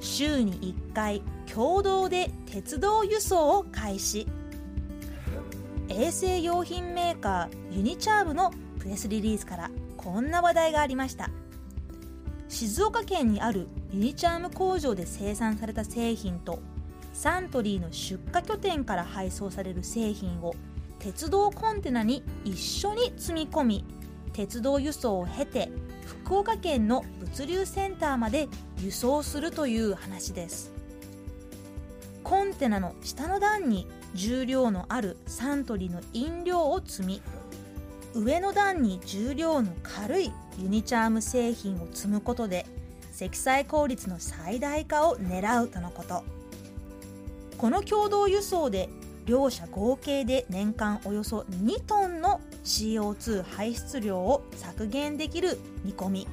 週に1回共同で鉄道輸送を開始。衛生用品メーカーユニチャームのプレスリリースからこんな話題がありました。静岡県にあるユニチャーム工場で生産された製品とサントリーの出荷拠点から配送される製品を鉄道コンテナに一緒に積み込み鉄道輸送を経て福岡県の物流センターまで輸送するという話です。コンテナの下の段に重量のあるサントリーの飲料を積み上の段に重量の軽いユニチャーム製品を積むことで積載効率の最大化を狙うとのこと。この共同輸送で両社合計で年間およそ2トンの CO2 排出量を削減できる見込み。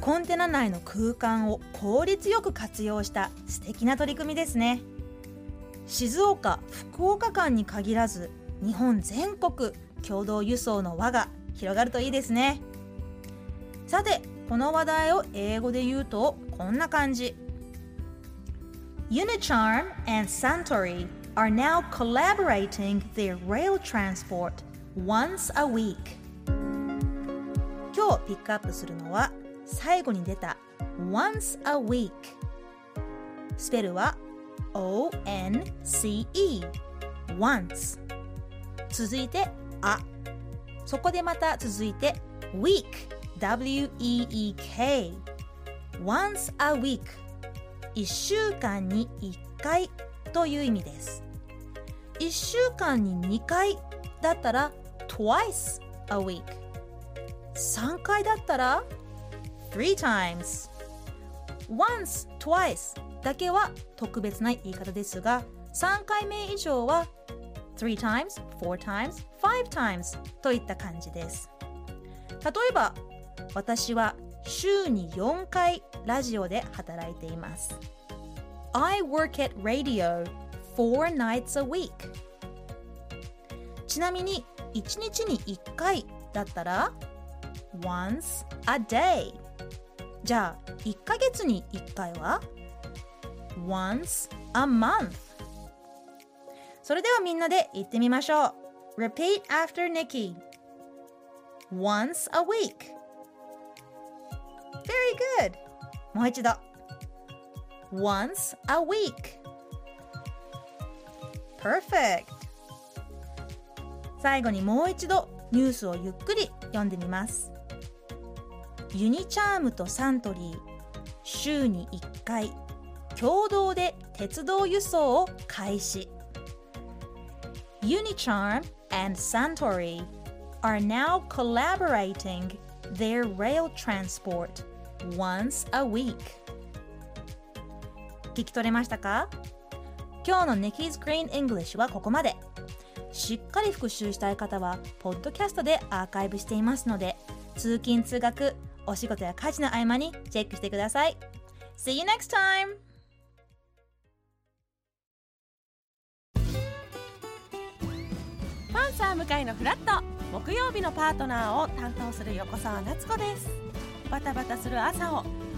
コンテナ内の空間を効率よく活用した素敵な取り組みですね。静岡福岡間に限らず日本全国共同輸送の輪が広がるといいですね。さてこの話題を英語で言うとこんな感じ。Unicharm and Suntory are now collaborating their rail transport once a week 今日ピックアップするのは最後に出た once a week スペルは O-N-C-E once 続いてあそこでまた続いて week W-E-E-K once a week 1週間に1回 という意味です。1週間に2回だったら twice a week 3回だったら three times once, twice だけは特別な言い方ですが3回目以上は three times, four times, five times といった感じです。例えば私は週に4回ラジオで働いています。I work at radio four nights a week ちなみに1日に1回だったら once a day じゃあ1ヶ月に1回は once a month それではみんなで言ってみましょう Repeat after Nikki Once a week Very good もう一度 Once a week Perfect 最後にもう一度ニュースをゆっくり読んでみますユニチャームとサントリー週に1回共同で鉄道輸送を開始 Unicharm and Suntory are now collaborating their rail transport once a week 聞き取れましたか？今日の Nikki's Green English はここまで。しっかり復習したい方はポッドキャストでアーカイブしていますので通勤通学お仕事や家事の合間にチェックしてください。See you next time! パンサー向かいのフラット。木曜日のパートナーを担当する横澤夏子です。バタバタする朝を